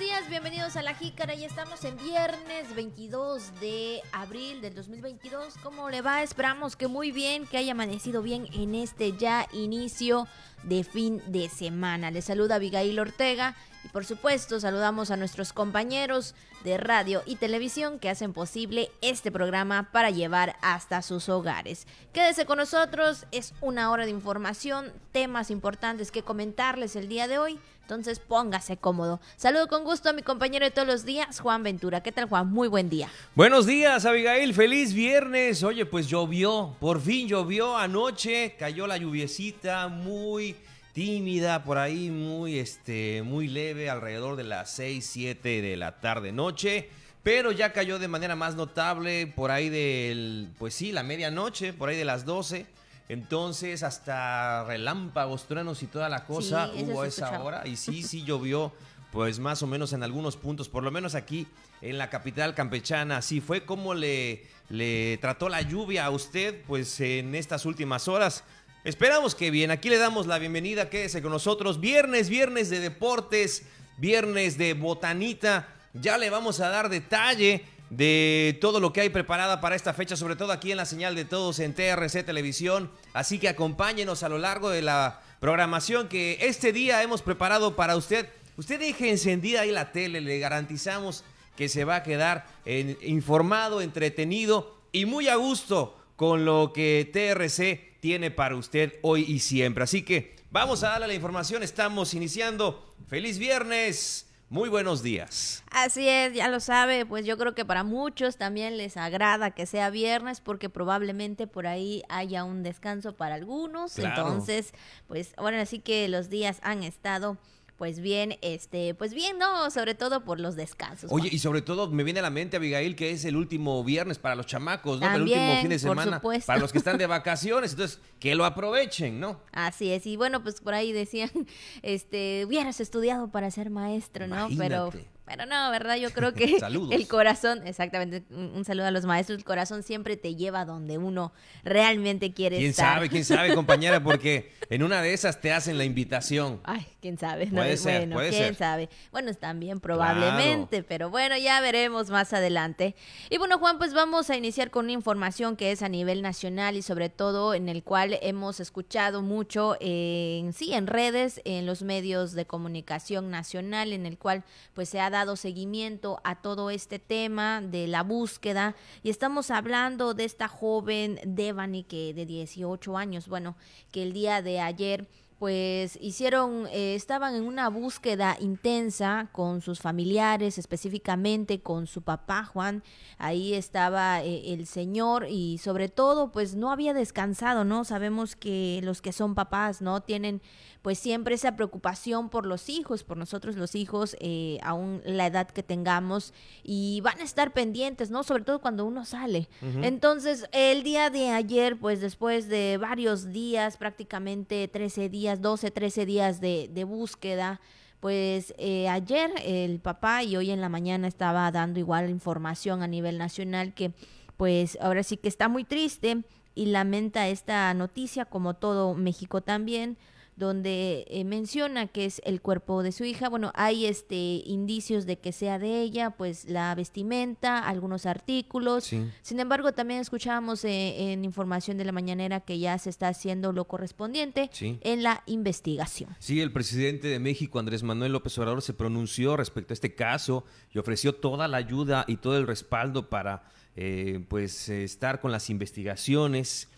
días, bienvenidos a La Jícara. Ya estamos en viernes 22 de abril del 2022. ¿Cómo le va? Esperamos que muy bien, que haya amanecido bien en este ya inicio de fin de semana. Les saluda Abigail Ortega y por supuesto saludamos a nuestros compañeros de radio y televisión que hacen posible este programa para llevar hasta sus hogares. Quédese con nosotros, es una hora de información, temas importantes que comentarles el día de hoy. Entonces póngase cómodo. Saludo con gusto a mi compañero de todos los días, Juan Ventura. ¿Qué tal, Juan? Muy buen día. Buenos días, Abigail. Feliz viernes. Oye, pues llovió. Por fin llovió anoche. Cayó la lluviecita muy tímida por ahí, muy, este, muy leve, alrededor de las 6, 7 de la tarde noche. Pero ya cayó de manera más notable por ahí del, pues sí, la medianoche, por ahí de las 12 entonces, hasta relámpagos, truenos y toda la cosa hubo a esa hora. Y sí, sí llovió, pues más o menos en algunos puntos, por lo menos aquí en la capital campechana. Así fue como le, le trató la lluvia a usted, pues en estas últimas horas. Esperamos que bien. Aquí le damos la bienvenida. Quédese con nosotros. Viernes, viernes de deportes, viernes de botanita. Ya le vamos a dar detalle de todo lo que hay preparada para esta fecha, sobre todo aquí en la señal de todos en TRC Televisión. Así que acompáñenos a lo largo de la programación que este día hemos preparado para usted. Usted deje encendida ahí la tele, le garantizamos que se va a quedar informado, entretenido y muy a gusto con lo que TRC tiene para usted hoy y siempre. Así que vamos a darle la información, estamos iniciando. Feliz viernes. Muy buenos días. Así es, ya lo sabe, pues yo creo que para muchos también les agrada que sea viernes porque probablemente por ahí haya un descanso para algunos. Entonces, pues ahora sí que los días han estado pues bien, este, pues bien, ¿no? Sobre todo por los descansos. Oye, y sobre todo me viene a la mente, Abigail, que es el último viernes para los chamacos, ¿no? el último fin de semana para los que están de vacaciones, entonces que lo aprovechen, ¿no? Así es, y bueno, pues por ahí decían, este, hubieras estudiado para ser maestro, ¿no? Pero pero no, ¿verdad? Yo creo que el corazón, exactamente, un, saludo a los maestros, el corazón siempre te lleva donde uno realmente quiere ¿Quién estar. ¿Quién sabe, quién sabe, compañera? Porque en una de esas te hacen la invitación. Ay, quién sabe. No, puede ser, bueno, quién sabe. Bueno, también probablemente, pero bueno, ya veremos más adelante. Y bueno, Juan, pues vamos a iniciar con una información que es a nivel nacional y sobre todo en el cual hemos escuchado mucho en sí, en redes, en los medios de comunicación nacional, en el cual pues se ha dado dado seguimiento a todo este tema de la búsqueda y estamos hablando de esta joven Devani que de 18 años, bueno, que el día de ayer pues hicieron, eh, estaban en una búsqueda intensa con sus familiares, específicamente con su papá Juan, ahí estaba eh, el señor y sobre todo pues no había descansado, ¿no? Sabemos que los que son papás, ¿no? Tienen pues siempre esa preocupación por los hijos, por nosotros los hijos, eh, aún la edad que tengamos, y van a estar pendientes, ¿no? Sobre todo cuando uno sale. Entonces, el día de ayer, pues después de varios días, prácticamente 13 días, 12, 13 días de, de búsqueda, pues eh, ayer el papá y hoy en la mañana estaba dando igual información a nivel nacional que pues ahora sí que está muy triste y lamenta esta noticia como todo México también donde eh, menciona que es el cuerpo de su hija. Bueno, hay este indicios de que sea de ella, pues la vestimenta, algunos artículos. Sin embargo, también escuchábamos eh, en información de la mañanera que ya se está haciendo lo correspondiente en la investigación. Sí, el presidente de México, Andrés Manuel López Obrador, se pronunció respecto a este caso y ofreció toda la ayuda y todo el respaldo para eh, pues estar con las investigaciones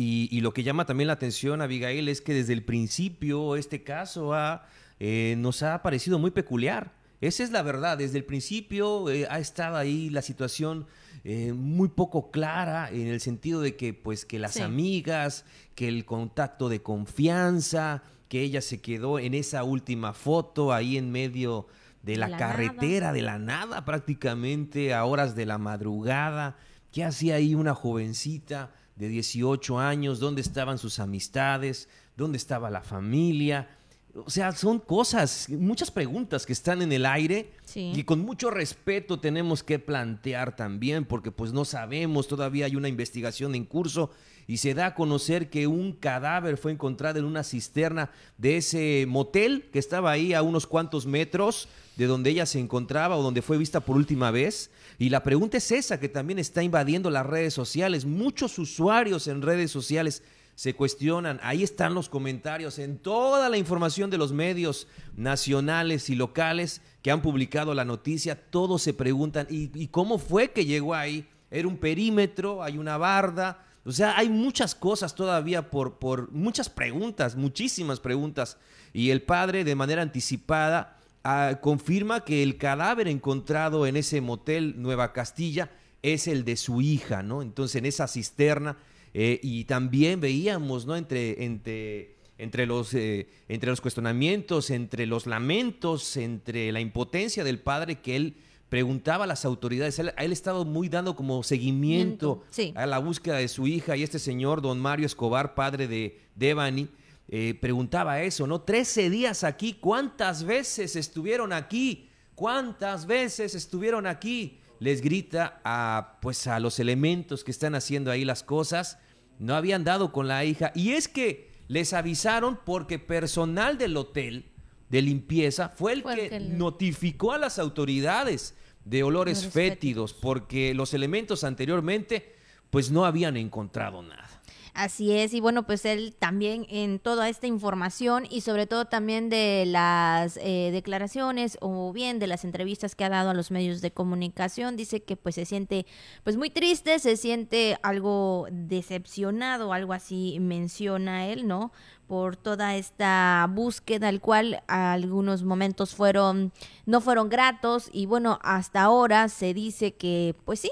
y, lo que llama también la atención, Abigail, es que desde el principio este caso eh, nos ha parecido muy peculiar. Esa es la verdad, desde el principio eh, ha estado ahí la situación eh, muy poco clara en el sentido de que pues que las amigas, que el contacto de confianza, que ella se quedó en esa última foto ahí en medio de la, carretera, de la nada prácticamente, a horas de la madrugada. ¿Qué hacía ahí una jovencita? De 18 años, dónde estaban sus amistades, dónde estaba la familia. O sea, son cosas, muchas preguntas que están en el aire y con mucho respeto tenemos que plantear también, porque pues no sabemos, todavía hay una investigación en curso y se da a conocer que un cadáver fue encontrado en una cisterna de ese motel que estaba ahí a unos cuantos metros de donde ella se encontraba o donde fue vista por última vez. Y la pregunta es esa, que también está invadiendo las redes sociales. Muchos usuarios en redes sociales se cuestionan. Ahí están los comentarios en toda la información de los medios nacionales y locales que han publicado la noticia. Todos se preguntan, ¿y, cómo fue que llegó ahí? ¿Era un perímetro? ¿Hay una barda? O sea, hay muchas cosas todavía por, por muchas preguntas, muchísimas preguntas. Y el padre, de manera anticipada, ah, confirma que el cadáver encontrado en ese motel Nueva Castilla es el de su hija, ¿no? Entonces, en esa cisterna. Eh, y también veíamos, ¿no? Entre, entre, entre, los, eh, entre los cuestionamientos, entre los lamentos, entre la impotencia del padre que él preguntaba a las autoridades, él, él ha estado muy dando como seguimiento a la búsqueda de su hija y este señor, don Mario Escobar, padre de Devani, eh, preguntaba eso, ¿no? Trece días aquí, ¿cuántas veces estuvieron aquí? ¿Cuántas veces estuvieron aquí? Les grita a, pues, a los elementos que están haciendo ahí las cosas, no habían dado con la hija, y es que les avisaron porque personal del hotel de limpieza fue el que notificó a las autoridades de olores fétidos, porque los elementos anteriormente pues no habían encontrado nada. Así es, y bueno, pues él también en toda esta información y sobre todo también de las eh, declaraciones o bien de las entrevistas que ha dado a los medios de comunicación, dice que pues se siente pues muy triste, se siente algo decepcionado, algo así menciona él, ¿no? por toda esta búsqueda, el cual algunos momentos fueron, no fueron gratos y bueno, hasta ahora se dice que pues sí,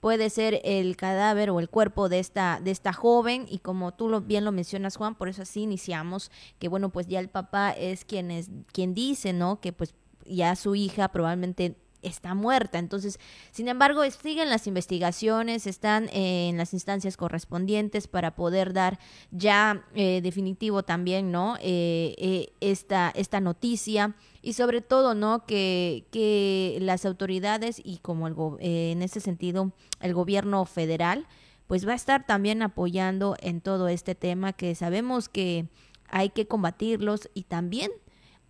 puede ser el cadáver o el cuerpo de esta, de esta joven y como tú lo, bien lo mencionas Juan, por eso así iniciamos, que bueno, pues ya el papá es quien, es, quien dice, ¿no? Que pues ya su hija probablemente está muerta. Entonces, sin embargo, siguen las investigaciones, están en las instancias correspondientes para poder dar ya eh, definitivo también, ¿no? Eh, eh, esta, esta noticia y sobre todo, ¿no? Que, que las autoridades y como el, en ese sentido el gobierno federal, pues va a estar también apoyando en todo este tema que sabemos que hay que combatirlos y también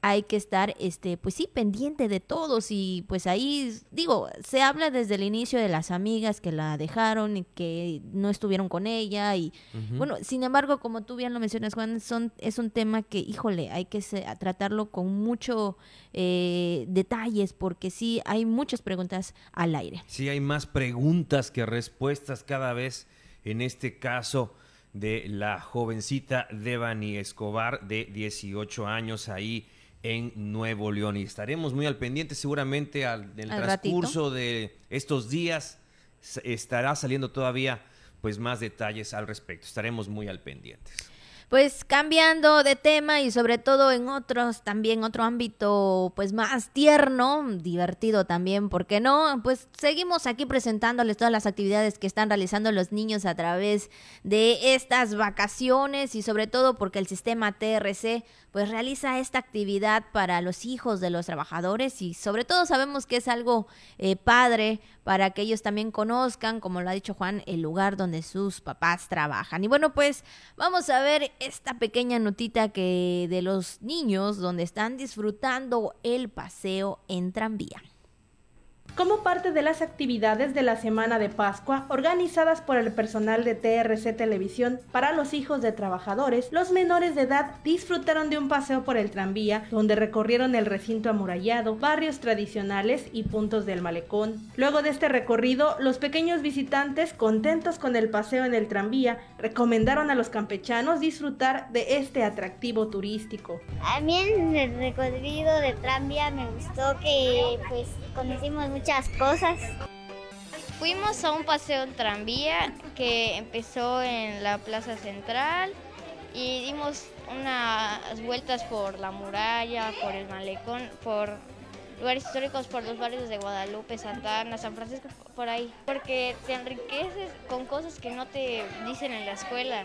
hay que estar, este, pues sí, pendiente de todos y pues ahí, digo, se habla desde el inicio de las amigas que la dejaron y que no estuvieron con ella y bueno, sin embargo, como tú bien lo mencionas, Juan, son, es un tema que, híjole, hay que tratarlo con mucho eh, detalles porque sí, hay muchas preguntas al aire. Sí, hay más preguntas que respuestas cada vez en este caso de la jovencita Devani Escobar de 18 años ahí en Nuevo León. Y estaremos muy al pendiente seguramente al, transcurso de estos días. Estará saliendo todavía pues más detalles al respecto. Estaremos muy al pendientes. Pues cambiando de tema y sobre todo en otros, también otro ámbito pues más tierno, divertido también, ¿por qué no? Pues seguimos aquí presentándoles todas las actividades que están realizando los niños a través de estas vacaciones y sobre todo porque el sistema TRC pues realiza esta actividad para los hijos de los trabajadores y sobre todo sabemos que es algo eh, padre para que ellos también conozcan, como lo ha dicho Juan, el lugar donde sus papás trabajan. Y bueno, pues vamos a ver esta pequeña notita que de los niños donde están disfrutando el paseo en tranvía como parte de las actividades de la Semana de Pascua organizadas por el personal de TRC Televisión para los hijos de trabajadores, los menores de edad disfrutaron de un paseo por el tranvía donde recorrieron el recinto amurallado, barrios tradicionales y puntos del malecón. Luego de este recorrido, los pequeños visitantes, contentos con el paseo en el tranvía, recomendaron a los campechanos disfrutar de este atractivo turístico. A mí en el recorrido de tranvía me gustó que pues conocimos muchas cosas. Fuimos a un paseo en tranvía que empezó en la Plaza Central y dimos unas vueltas por la muralla, por el malecón, por lugares históricos, por los barrios de Guadalupe, Santa Ana, San Francisco, por ahí. Porque te enriqueces con cosas que no te dicen en la escuela.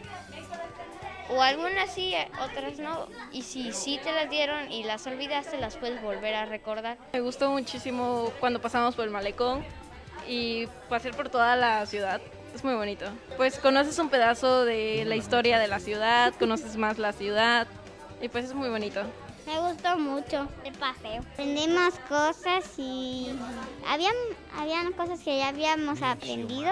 O algunas sí, otras no. Y si sí te las dieron y las olvidaste, las puedes volver a recordar. Me gustó muchísimo cuando pasamos por el malecón y pasar por toda la ciudad. Es muy bonito. Pues conoces un pedazo de la historia de la ciudad, conoces más la ciudad y pues es muy bonito. Me gustó mucho el paseo. Aprendimos cosas y habían, habían cosas que ya habíamos aprendido,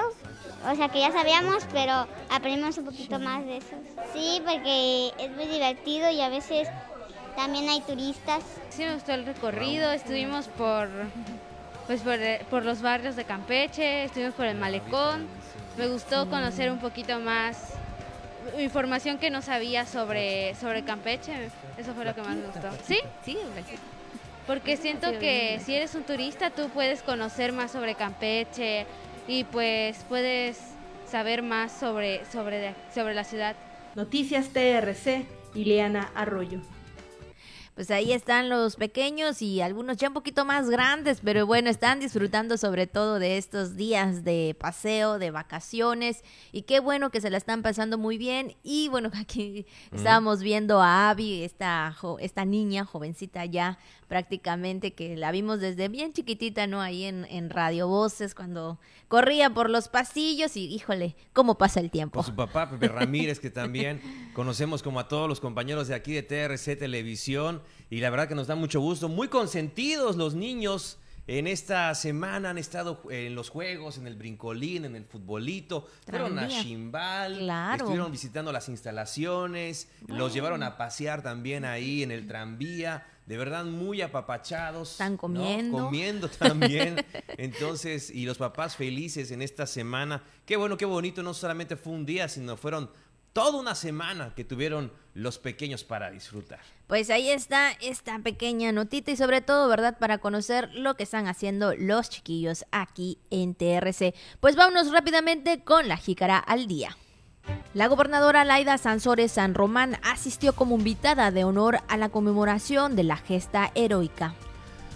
o sea que ya sabíamos, pero aprendimos un poquito más de eso. Sí, porque es muy divertido y a veces también hay turistas. Sí, me gustó el recorrido, estuvimos por, pues por, por los barrios de Campeche, estuvimos por el malecón. Me gustó conocer un poquito más información que no sabía sobre, sobre Campeche. Eso fue lo que más me gustó. ¿Sí? Sí, porque siento que si eres un turista tú puedes conocer más sobre Campeche y pues puedes saber más sobre, sobre, sobre la ciudad. Noticias TRC, Ileana Arroyo. Pues ahí están los pequeños y algunos ya un poquito más grandes, pero bueno, están disfrutando sobre todo de estos días de paseo, de vacaciones y qué bueno que se la están pasando muy bien. Y bueno, aquí estábamos viendo a Abby, esta, esta niña jovencita ya prácticamente que la vimos desde bien chiquitita, ¿no? Ahí en, en Radio Voces cuando corría por los pasillos y híjole, cómo pasa el tiempo. Con su papá, Pepe Ramírez, que también conocemos como a todos los compañeros de aquí de TRC Televisión y la verdad que nos da mucho gusto. Muy consentidos los niños. En esta semana han estado en los juegos, en el brincolín, en el futbolito, fueron a Chimbal, estuvieron visitando las instalaciones, los llevaron a pasear también ahí en el tranvía, de verdad muy apapachados. Están comiendo. Comiendo también. Entonces, y los papás felices en esta semana. Qué bueno, qué bonito, no solamente fue un día, sino fueron toda una semana que tuvieron los pequeños para disfrutar. Pues ahí está esta pequeña notita y sobre todo, ¿verdad? Para conocer lo que están haciendo los chiquillos aquí en TRC. Pues vámonos rápidamente con la jícara al día. La gobernadora Laida Sansores San Román asistió como invitada de honor a la conmemoración de la gesta heroica.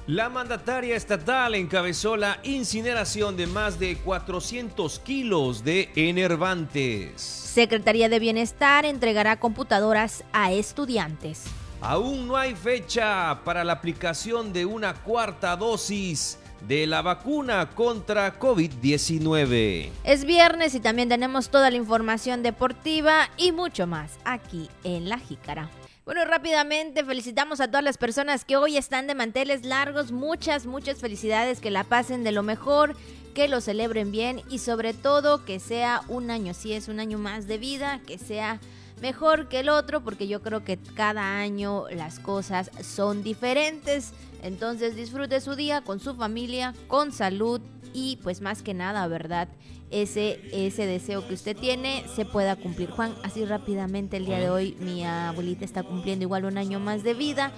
La mandataria estatal encabezó la incineración de más de 400 kilos de enervantes. Secretaría de Bienestar entregará computadoras a estudiantes. Aún no hay fecha para la aplicación de una cuarta dosis de la vacuna contra COVID-19. Es viernes y también tenemos toda la información deportiva y mucho más aquí en La Jícara. Bueno, rápidamente felicitamos a todas las personas que hoy están de manteles largos. Muchas, muchas felicidades, que la pasen de lo mejor, que lo celebren bien y sobre todo que sea un año, si es un año más de vida, que sea mejor que el otro, porque yo creo que cada año las cosas son diferentes. Entonces disfrute su día con su familia, con salud y pues más que nada, ¿verdad? ese, ese deseo que usted tiene se pueda cumplir. Juan, así rápidamente el día de hoy mi abuelita está cumpliendo igual un año más de vida.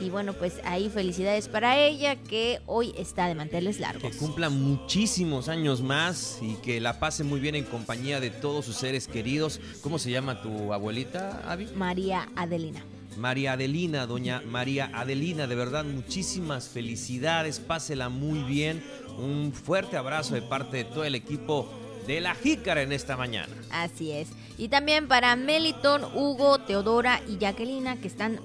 Y bueno, pues ahí felicidades para ella que hoy está de manteles largos. Que cumpla muchísimos años más y que la pase muy bien en compañía de todos sus seres queridos. ¿Cómo se llama tu abuelita, Avi? María Adelina. María Adelina, doña María Adelina, de verdad muchísimas felicidades, pásela muy bien. Un fuerte abrazo de parte de todo el equipo de la Jícara en esta mañana. Así es. Y también para Meliton, Hugo, Teodora y Jacquelina que están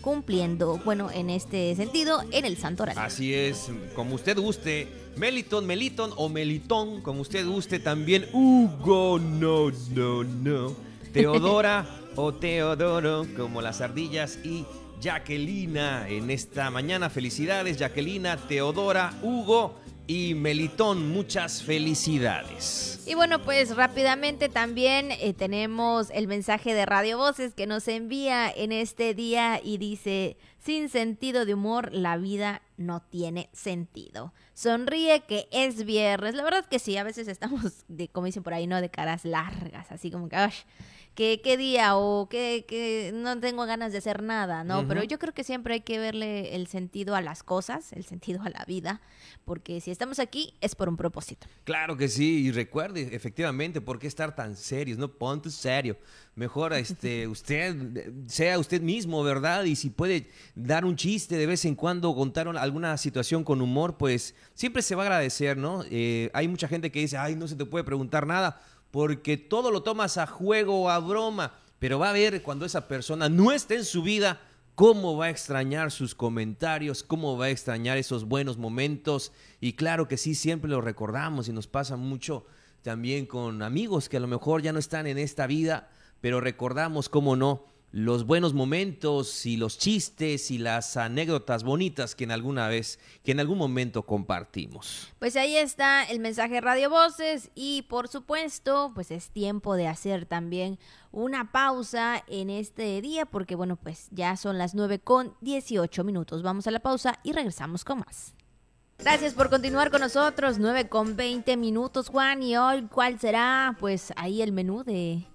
cumpliendo, bueno, en este sentido, en el Santoral. Así es, como usted guste, Meliton, Meliton o Melitón, como usted guste también, Hugo, no, no, no, Teodora o Teodoro, como las ardillas y Jacquelina en esta mañana. Felicidades, Jacquelina, Teodora, Hugo y Melitón, muchas felicidades. Y bueno, pues rápidamente también eh, tenemos el mensaje de Radio Voces que nos envía en este día y dice, sin sentido de humor, la vida no tiene sentido. Sonríe que es viernes. La verdad que sí, a veces estamos, de, como dicen por ahí, ¿no? De caras largas, así como que que qué día o que, que, no tengo ganas de hacer nada, ¿no? Pero yo creo que siempre hay que verle el sentido a las cosas, el sentido a la vida, porque si estamos aquí es por un propósito. Claro que sí, y recuerde, efectivamente, ¿por qué estar tan serios? No ponte serio. Mejor este, usted sea usted mismo, ¿verdad? Y si puede dar un chiste de vez en cuando, contar alguna situación con humor, pues siempre se va a agradecer, ¿no? Eh, hay mucha gente que dice, ay, no se te puede preguntar nada porque todo lo tomas a juego o a broma. pero va a ver cuando esa persona no esté en su vida, cómo va a extrañar sus comentarios, cómo va a extrañar esos buenos momentos. Y claro que sí, siempre lo recordamos y nos pasa mucho también con amigos que a lo mejor ya no están en esta vida, pero recordamos, cómo no, los buenos momentos y los chistes y las anécdotas bonitas que en alguna vez, que en algún momento compartimos. Pues ahí está el mensaje Radio Voces y por supuesto, pues es tiempo de hacer también una pausa en este día porque bueno, pues ya son las 9 con 18 minutos. Vamos a la pausa y regresamos con más. Gracias por continuar con nosotros, 9 con 20 minutos, Juan. Y hoy, ¿cuál será? Pues ahí el menú de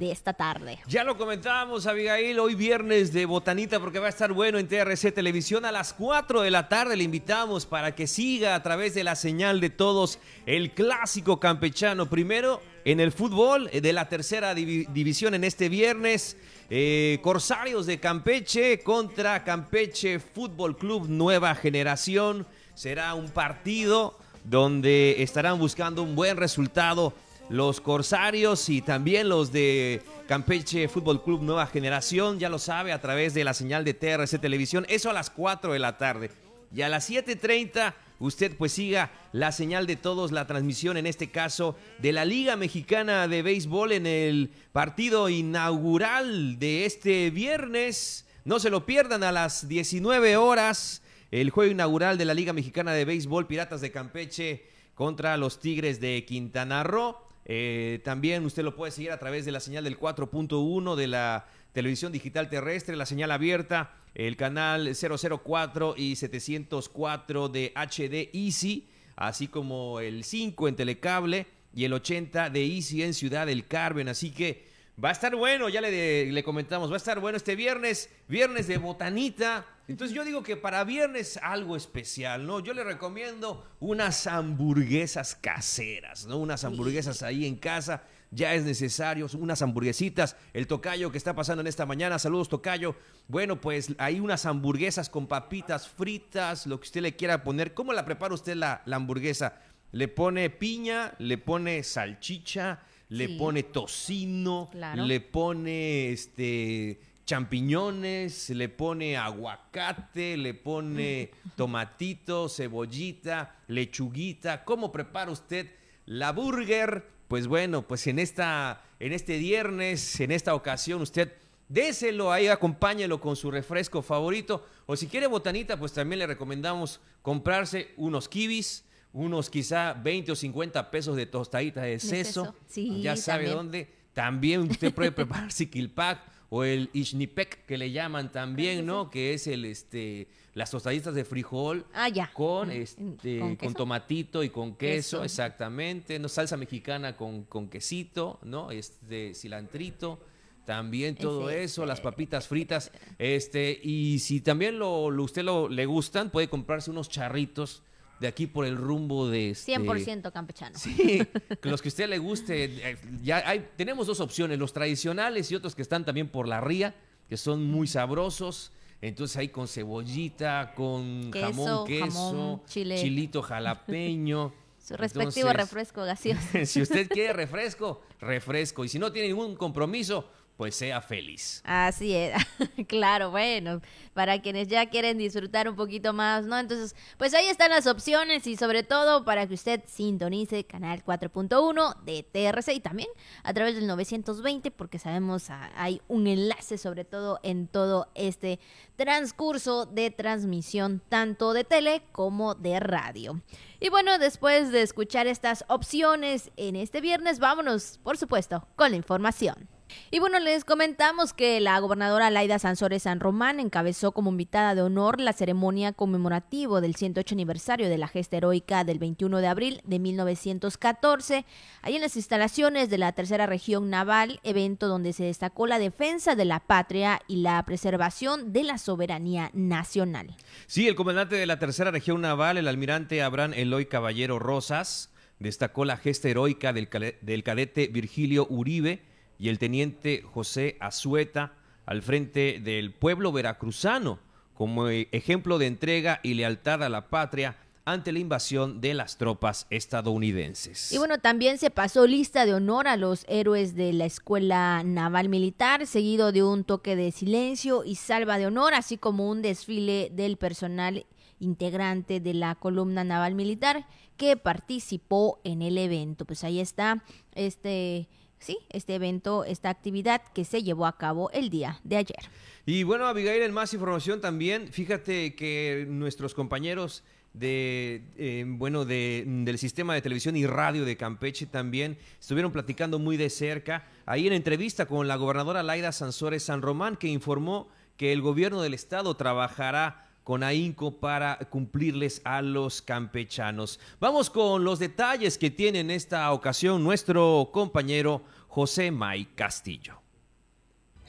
de esta tarde. Ya lo comentábamos, Abigail, hoy viernes de Botanita, porque va a estar bueno en TRC Televisión a las 4 de la tarde. Le invitamos para que siga a través de la señal de todos el clásico campechano. Primero en el fútbol eh, de la tercera división en este viernes. Eh, Corsarios de Campeche contra Campeche Fútbol Club Nueva Generación. Será un partido donde estarán buscando un buen resultado los Corsarios y también los de Campeche Fútbol Club Nueva Generación, ya lo sabe, a través de la señal de TRC Televisión, eso a las 4 de la tarde. Y a las 7.30 usted pues siga la señal de todos, la transmisión en este caso de la Liga Mexicana de Béisbol en el partido inaugural de este viernes. No se lo pierdan a las 19 horas, el juego inaugural de la Liga Mexicana de Béisbol Piratas de Campeche contra los Tigres de Quintana Roo. Eh, también usted lo puede seguir a través de la señal del 4.1 de la televisión digital terrestre, la señal abierta, el canal 004 y 704 de HD Easy, así como el 5 en Telecable y el 80 de Easy en Ciudad del Carmen. Así que Va a estar bueno, ya le, le, comentamos, va a estar bueno este viernes, viernes de botanita. Entonces yo digo que para viernes algo especial, ¿no? Yo le recomiendo unas hamburguesas caseras, ¿no? Unas hamburguesas ahí en casa, ya es necesario, unas hamburguesitas. El tocayo que está pasando en esta mañana, saludos tocayo. Bueno, pues hay unas hamburguesas con papitas fritas, lo que usted le quiera poner. ¿Cómo la prepara usted la, la hamburguesa? Le pone piña, le pone salchicha le pone tocino, le pone este champiñones, le pone aguacate, le pone tomatito, cebollita, lechuguita. ¿Cómo prepara usted la burger? Pues bueno, pues en esta en este viernes, en esta ocasión usted déselo ahí, acompáñelo con su refresco favorito o si quiere botanita, pues también le recomendamos comprarse unos kibis unos quizá 20 o 50 pesos de tostadita de seso. ya sabe dónde. También usted puede preparar siquilpac o el ishnipek que le llaman también, ¿no? Que es el este las tostaditas de frijol ah, ya. con mm, este ¿Con, tomatito y con queso, exactamente, no salsa mexicana con, con quesito, ¿no? Este cilantrito también todo eso, las papitas fritas, este, y si también lo, usted lo, le gustan, puede comprarse unos charritos de aquí por el rumbo de... Este... 100% campechano. Sí, los que a usted le guste. Eh, ya hay, tenemos dos opciones, los tradicionales y otros que están también por la ría, que son muy sabrosos. Entonces ahí con cebollita, con jamón, queso, chilito jalapeño. Su respectivo refresco gaseoso. si usted quiere refresco, refresco. Y si no tiene ningún compromiso, pues sea feliz. Así es, claro, bueno, para quienes ya quieren disfrutar un poquito más, ¿no? Entonces, pues ahí están las opciones y sobre todo para que usted sintonice canal 4.1 de TRC y también a través del 920 porque sabemos ah, hay un enlace sobre todo en todo este transcurso de transmisión tanto de tele como de radio. Y bueno, después de escuchar estas opciones en este viernes, vámonos, por supuesto, con la información. Y bueno, les comentamos que la gobernadora Laida Sansores San Román encabezó como invitada de honor la ceremonia conmemorativa del 108 aniversario de la gesta heroica del 21 de abril de 1914, ahí en las instalaciones de la Tercera Región Naval, evento donde se destacó la defensa de la patria y la preservación de la soberanía nacional. Sí, el comandante de la Tercera Región Naval, el almirante Abraham Eloy Caballero Rosas, destacó la gesta heroica del, del cadete Virgilio Uribe, y el teniente José Azueta al frente del pueblo veracruzano como ejemplo de entrega y lealtad a la patria ante la invasión de las tropas estadounidenses. Y bueno, también se pasó lista de honor a los héroes de la Escuela Naval Militar, seguido de un toque de silencio y salva de honor, así como un desfile del personal integrante de la columna naval militar que participó en el evento. Pues ahí está este sí, este evento, esta actividad que se llevó a cabo el día de ayer. Y bueno, Abigail, en más información también, fíjate que nuestros compañeros de eh, bueno de, del sistema de televisión y radio de Campeche también estuvieron platicando muy de cerca ahí en entrevista con la gobernadora Laida Sansores San Román que informó que el gobierno del estado trabajará con ahínco para cumplirles a los campechanos. Vamos con los detalles que tiene en esta ocasión nuestro compañero José May Castillo.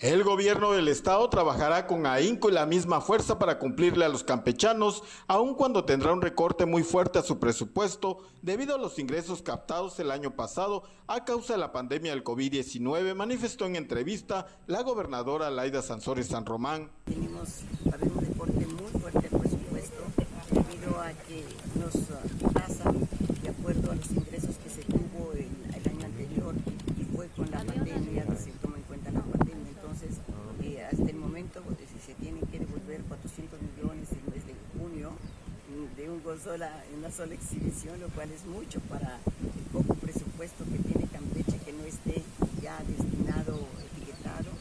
El gobierno del estado trabajará con ahínco y la misma fuerza para cumplirle a los campechanos, aun cuando tendrá un recorte muy fuerte a su presupuesto debido a los ingresos captados el año pasado a causa de la pandemia del COVID-19, manifestó en entrevista la gobernadora Laida Sansores San Román. Tenemos un recorte muy fuerte al presupuesto debido a nos pasa de acuerdo a los ingresos que se tuvo el, año anterior y fue con la pandemia que se toma en cuenta la pandemia. Entonces, eh, hasta el momento pues, se tienen que devolver 400 millones en el junio de un sola, una sola exhibición, lo cual es mucho para el poco presupuesto que tiene Campeche que no esté ya destinado, etiquetado,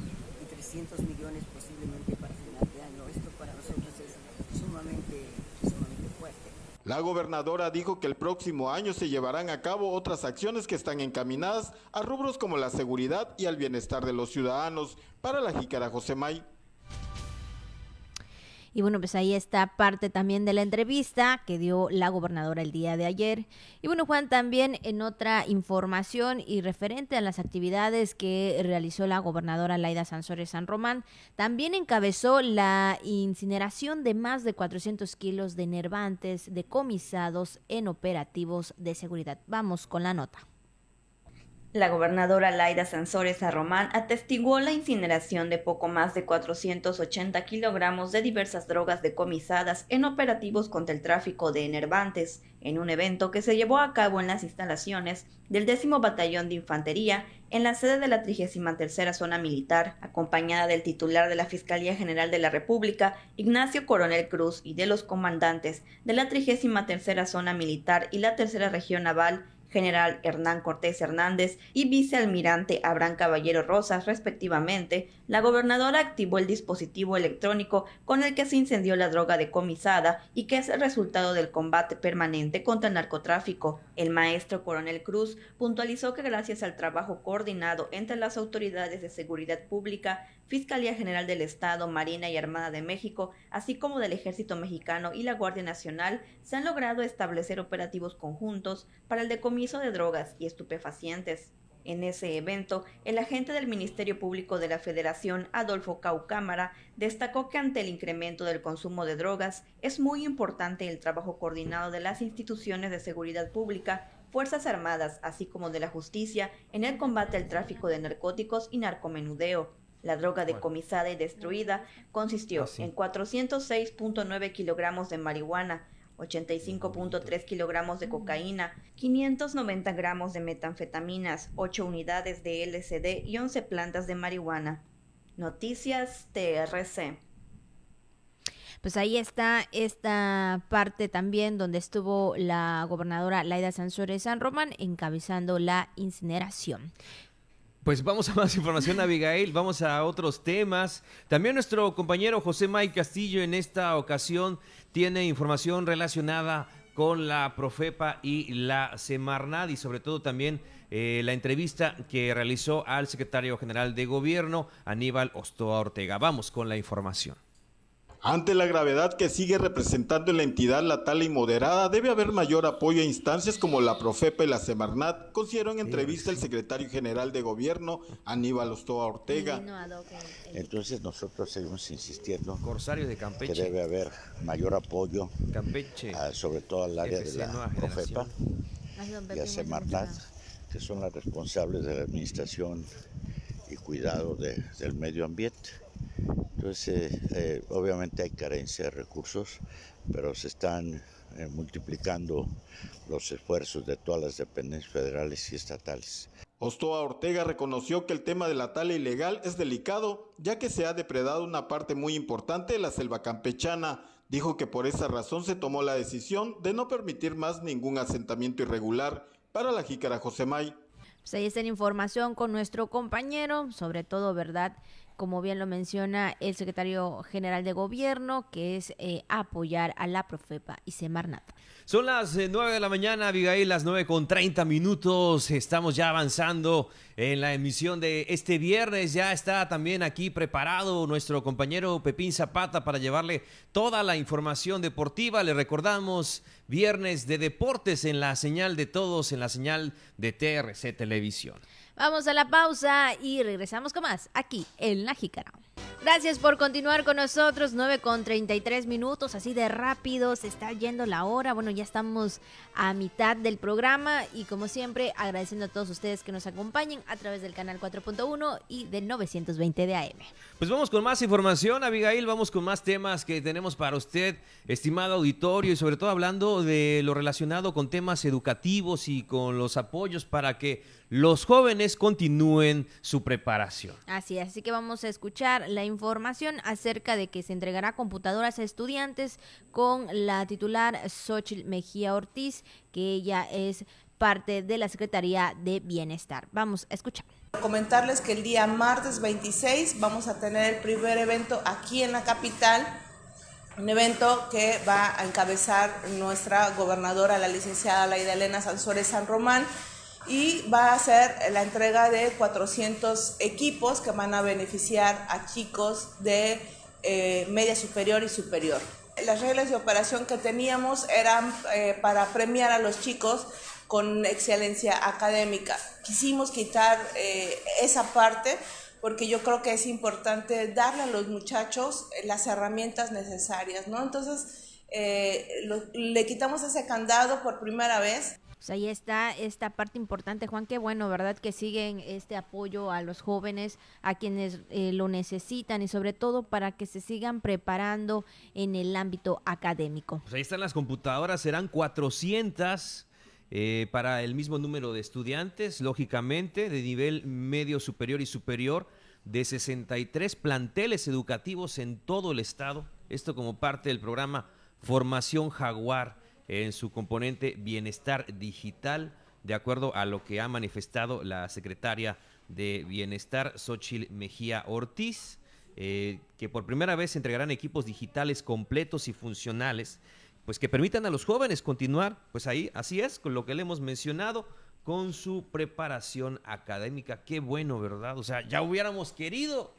y 300 millones posiblemente para final de año. Esto para nosotros es sumamente, sumamente fuerte. La gobernadora dijo que el próximo año se llevarán a cabo otras acciones que están encaminadas a rubros como la seguridad y al bienestar de los ciudadanos. Para la Jícara Josemay. Y bueno, pues ahí está parte también de la entrevista que dio la gobernadora el día de ayer. Y bueno, Juan, también en otra información y referente a las actividades que realizó la gobernadora Laida Sansores San Román, también encabezó la incineración de más de 400 kilos de nervantes decomisados en operativos de seguridad. Vamos con la nota. La gobernadora Laida Sansores Román atestiguó la incineración de poco más de 480 kilogramos de diversas drogas decomisadas en operativos contra el tráfico de enervantes, en un evento que se llevó a cabo en las instalaciones del décimo batallón de infantería en la sede de la 33 Zona Militar, acompañada del titular de la Fiscalía General de la República, Ignacio Coronel Cruz, y de los comandantes de la 33 Zona Militar y la Tercera Región Naval, general Hernán Cortés Hernández y vicealmirante Abraham Caballero Rosas, respectivamente, la gobernadora activó el dispositivo electrónico con el que se incendió la droga decomisada y que es el resultado del combate permanente contra el narcotráfico. El maestro coronel Cruz puntualizó que gracias al trabajo coordinado entre las autoridades de seguridad pública, Fiscalía General del Estado, Marina y Armada de México, así como del Ejército Mexicano y la Guardia Nacional, se han logrado establecer operativos conjuntos para el decomiso de drogas y estupefacientes. En ese evento, el agente del Ministerio Público de la Federación, Adolfo Caucámara, destacó que ante el incremento del consumo de drogas es muy importante el trabajo coordinado de las instituciones de seguridad pública, Fuerzas Armadas, así como de la justicia, en el combate al tráfico de narcóticos y narcomenudeo, la droga decomisada y destruida consistió ah, en 406.9 kilogramos de marihuana, 85.3 kilogramos de cocaína, 590 gramos de metanfetaminas, 8 unidades de LSD y 11 plantas de marihuana. Noticias TRC. Pues ahí está esta parte también donde estuvo la gobernadora Laida Sansores San Román encabezando la incineración. Pues vamos a más información, Abigail. Vamos a otros temas. También nuestro compañero José May Castillo en esta ocasión tiene información relacionada con la Profepa y la Semarnat y sobre todo también eh, la entrevista que realizó al secretario general de gobierno, Aníbal Ostoa Ortega. Vamos con la información. Ante la gravedad que sigue representando en la entidad la tala y moderada, debe haber mayor apoyo a instancias como la Profepa y la Semarnat, consideraron en entrevista el secretario general de gobierno, Aníbal Ostoa Ortega. Entonces nosotros seguimos insistiendo Corsario de Campeche. que debe haber mayor apoyo, Campeche, sobre todo al área de la Profepa y a Semarnat, que son las responsables de la administración y cuidado del medio ambiente. Entonces, eh, obviamente hay carencia de recursos, pero se están eh, multiplicando los esfuerzos de todas las dependencias federales y estatales. Ostoa Ortega reconoció que el tema de la tala ilegal es delicado, ya que se ha depredado una parte muy importante de la selva campechana. Dijo que por esa razón se tomó la decisión de no permitir más ningún asentamiento irregular para la jícara Josemay. Pues ahí está la información con nuestro compañero, sobre todo, ¿verdad? Como bien lo menciona el secretario general de gobierno, que es eh, apoyar a la Profepa y Semarnat. Son las eh, nueve de la mañana, Abigail, las nueve con 30 minutos. Estamos ya avanzando en la emisión de este viernes. Ya está también aquí preparado nuestro compañero Pepín Zapata para llevarle toda la información deportiva. Le recordamos viernes de deportes en la señal de todos, en la señal de TRC Televisión. Vamos a la pausa y regresamos con más aquí en La Jícara. Gracias por continuar con nosotros, 9 con 33 minutos, así de rápido se está yendo la hora. Bueno, ya estamos a mitad del programa y como siempre agradeciendo a todos ustedes que nos acompañen a través del canal 4.1 y del 920 de AM. Pues vamos con más información, Abigail, vamos con más temas que tenemos para usted, estimado auditorio, y sobre todo hablando de lo relacionado con temas educativos y con los apoyos para que los jóvenes continúen su preparación. Así es, así que vamos a escuchar la información acerca de que se entregará computadoras a estudiantes con la titular Xochitl Mejía Ortiz, que ella es parte de la Secretaría de Bienestar. Vamos a escuchar. Comentarles que el día martes 26 vamos a tener el primer evento aquí en la capital, un evento que va a encabezar nuestra gobernadora, la licenciada Laida Elena Sansores San Román, y va a ser la entrega de 400 equipos que van a beneficiar a chicos de eh, media superior y superior. Las reglas de operación que teníamos eran eh, para premiar a los chicos con excelencia académica. Quisimos quitar eh, esa parte porque yo creo que es importante darle a los muchachos las herramientas necesarias, ¿no? Entonces, le quitamos ese candado por primera vez pues ahí está esta parte importante, Juan, qué bueno, ¿verdad? Que siguen este apoyo a los jóvenes, a quienes eh, lo necesitan y sobre todo para que se sigan preparando en el ámbito académico. Pues ahí están las computadoras, serán 400 eh, para el mismo número de estudiantes, lógicamente, de nivel medio superior y superior, de 63 planteles educativos en todo el estado. Esto como parte del programa Formación Jaguar en su componente bienestar digital, de acuerdo a lo que ha manifestado la secretaria de Bienestar, Xochil Mejía Ortiz, eh, que por primera vez entregarán equipos digitales completos y funcionales, pues que permitan a los jóvenes continuar, pues ahí, así es, con lo que le hemos mencionado, con su preparación académica. Qué bueno, ¿verdad? O sea, ya hubiéramos querido,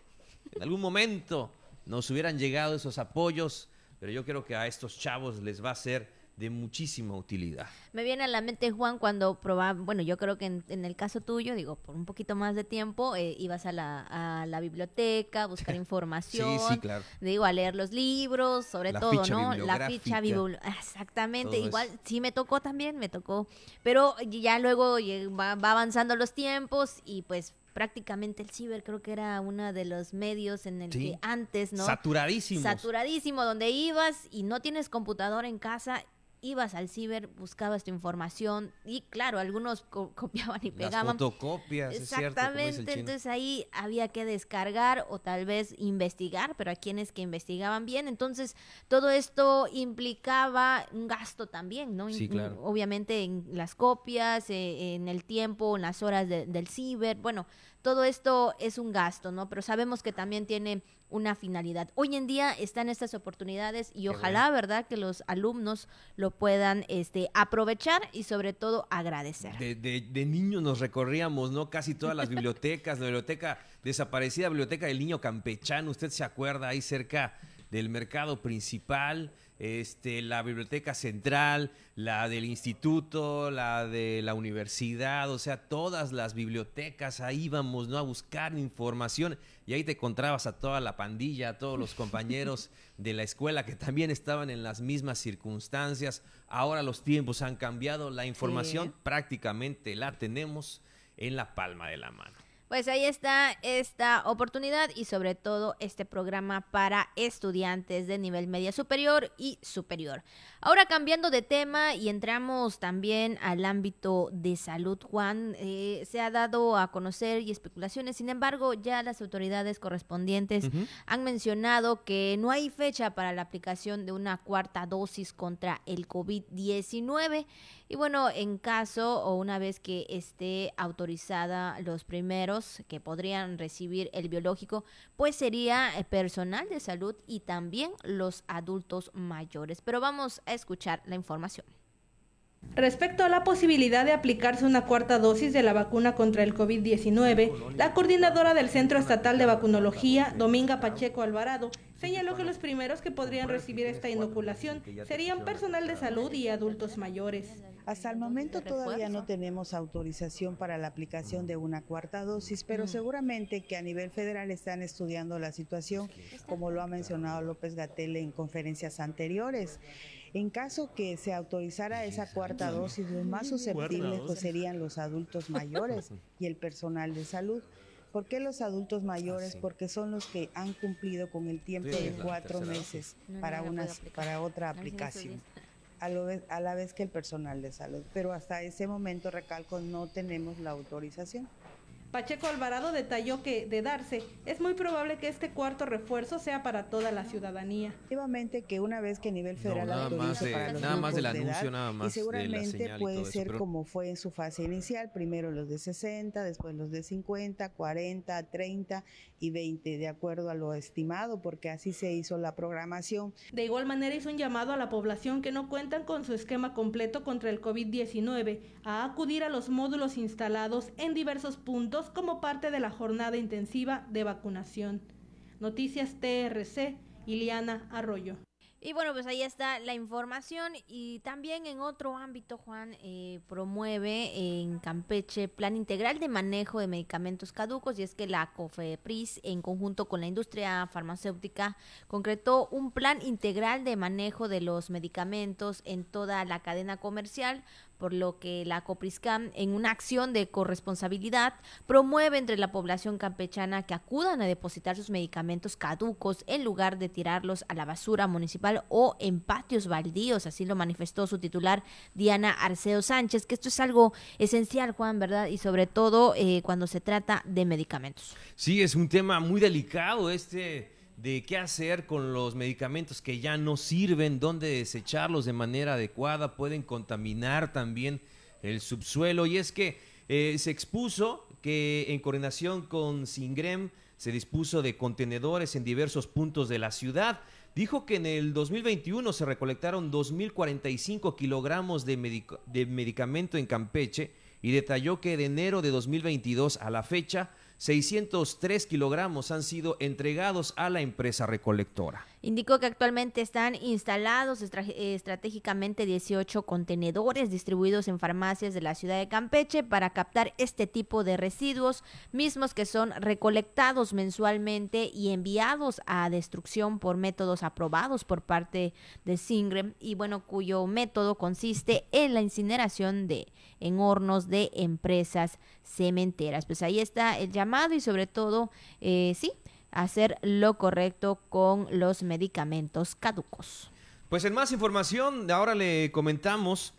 en algún momento nos hubieran llegado esos apoyos, pero yo creo que a estos chavos les va a ser de muchísima utilidad. Me viene a la mente, Juan, cuando probaba, bueno, yo creo que en, el caso tuyo, digo, por un poquito más de tiempo, eh, ibas a la, a la biblioteca, a buscar información, sí, sí, claro. digo, a leer los libros, sobre todo, ¿no? La ficha bibliográfica. Exactamente, igual, sí me tocó también, me tocó, pero ya luego va, va avanzando los tiempos y pues prácticamente el ciber creo que era uno de los medios en el que antes, ¿no? Saturadísimo. Saturadísimo, donde ibas y no tienes computadora en casa ibas al ciber, buscabas tu información y claro, algunos copiaban y pegaban. Las fotocopias, Exactamente, es cierto, entonces ahí había que descargar o tal vez investigar, pero a quienes que investigaban bien, entonces todo esto implicaba un gasto también, ¿no? Sí, claro. Obviamente en las copias, eh, en el tiempo, en las horas del ciber, bueno, todo esto es un gasto, ¿no? Pero sabemos que también tiene una finalidad. Hoy en día están estas oportunidades y ojalá, ¿verdad?, que los alumnos lo puedan este, aprovechar y sobre todo agradecer. De, de, de niños nos recorríamos, ¿no? Casi todas las bibliotecas, la biblioteca, desaparecida biblioteca del niño campechano, usted se acuerda, ahí cerca del mercado principal este, la biblioteca central, la del instituto, la de la universidad, o sea, todas las bibliotecas, ahí íbamos ¿no? a buscar información y ahí te encontrabas a toda la pandilla, a todos los compañeros de la escuela que también estaban en las mismas circunstancias. Ahora los tiempos han cambiado, la información prácticamente la tenemos en la palma de la mano. Pues ahí está esta oportunidad y sobre todo este programa para estudiantes de nivel media superior y superior. Ahora cambiando de tema y entramos también al ámbito de salud, Juan, eh, se ha dado a conocer y especulaciones, sin embargo ya las autoridades correspondientes han mencionado que no hay fecha para la aplicación de una cuarta dosis contra el COVID-19. Y bueno, en caso o una vez que esté autorizada los primeros que podrían recibir el biológico, pues sería eh, personal de salud y también los adultos mayores. Pero vamos a escuchar la información. Respecto a la posibilidad de aplicarse una cuarta dosis de la vacuna contra el COVID-19, la coordinadora del Centro Estatal de Vacunología, Dominga Pacheco Alvarado, señaló que los primeros que podrían recibir esta inoculación serían personal de salud y adultos mayores. Hasta el momento todavía no tenemos autorización para la aplicación de una cuarta dosis, pero seguramente que a nivel federal están estudiando la situación, como lo ha mencionado López Gatel en conferencias anteriores. En caso que se autorizara esa cuarta dosis, los más susceptibles pues, serían los adultos mayores y el personal de salud. ¿Por qué los adultos mayores? Porque son los que han cumplido con el tiempo de cuatro meses para, una, para otra aplicación, a, a la vez que el personal de salud. Pero hasta ese momento, recalco, no tenemos la autorización. Pacheco Alvarado detalló que, de darse, es muy probable que este cuarto refuerzo sea para toda la ciudadanía. Efectivamente que una vez que a nivel federal nada más para los nada más del anuncio, nada más y seguramente puede ser como fue en su fase inicial, primero los de 60, después los de 50, 40, 30 y 20, de acuerdo a lo estimado, porque así se hizo la programación. De igual manera hizo un llamado a la población que no cuentan con su esquema completo contra el COVID-19 a acudir a los módulos instalados en diversos puntos como parte de la jornada intensiva de vacunación. Noticias TRC, Iliana Arroyo. Y bueno, pues ahí está la información. Y también en otro ámbito, Juan, eh, promueve en Campeche plan integral de manejo de medicamentos caducos. Y es que la COFEPRIS en conjunto con la industria farmacéutica concretó un plan integral de manejo de los medicamentos en toda la cadena comercial por lo que la Copriscam, en una acción de corresponsabilidad, promueve entre la población campechana que acudan a depositar sus medicamentos caducos en lugar de tirarlos a la basura municipal o en patios baldíos, así lo manifestó su titular Diana Arceo Sánchez, que esto es algo esencial, Juan, ¿verdad? Y sobre todo eh, cuando se trata de medicamentos. Sí, es un tema muy delicado este de qué hacer con los medicamentos que ya no sirven, dónde desecharlos de manera adecuada, pueden contaminar también el subsuelo. Y es que eh, se expuso que en coordinación con Singrem se dispuso de contenedores en diversos puntos de la ciudad. Dijo que en el 2021 se recolectaron 2.045 kilogramos de, de medicamento en Campeche y detalló que de enero de 2022 a la fecha 603 kilogramos han sido entregados a la empresa recolectora. Indicó que actualmente están instalados estratégicamente 18 contenedores distribuidos en farmacias de la ciudad de Campeche para captar este tipo de residuos, mismos que son recolectados mensualmente y enviados a destrucción por métodos aprobados por parte de Singrem y bueno, cuyo método consiste en la incineración de en hornos de empresas cementeras. Pues ahí está el llamado y sobre todo, eh, sí, hacer lo correcto con los medicamentos caducos. Pues en más información, ahora le comentamos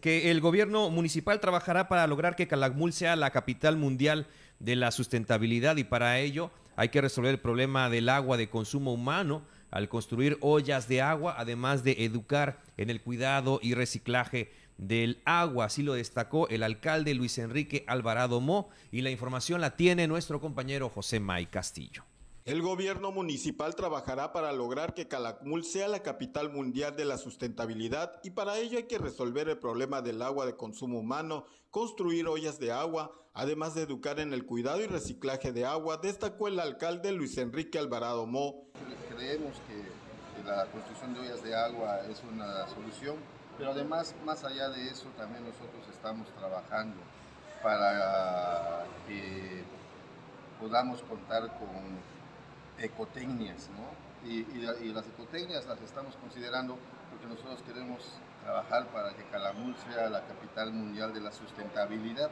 que el gobierno municipal trabajará para lograr que Calakmul sea la capital mundial de la sustentabilidad y para ello hay que resolver el problema del agua de consumo humano al construir ollas de agua, además de educar en el cuidado y reciclaje del agua. Así lo destacó el alcalde Luis Enrique Alvarado Mo y la información la tiene nuestro compañero José May Castillo. El gobierno municipal trabajará para lograr que Calakmul sea la capital mundial de la sustentabilidad y para ello hay que resolver el problema del agua de consumo humano, construir ollas de agua, además de educar en el cuidado y reciclaje de agua, destacó el alcalde Luis Enrique Alvarado Mo. Creemos que, la construcción de ollas de agua es una solución pero además, más allá de eso, también nosotros estamos trabajando para que podamos contar con ecotecnias, ¿no? Y, las ecotecnias las estamos considerando porque nosotros queremos trabajar para que Calamul sea la capital mundial de la sustentabilidad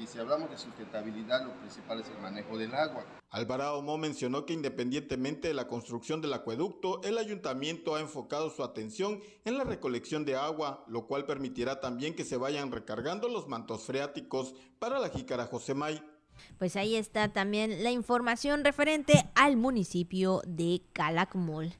Y si hablamos de sustentabilidad, lo principal es el manejo del agua. Alvarado Mo mencionó que independientemente de la construcción del acueducto, el ayuntamiento ha enfocado su atención en la recolección de agua, lo cual permitirá también que se vayan recargando los mantos freáticos para la jícara Josemay. Pues ahí está también la información referente al municipio de Calakmul.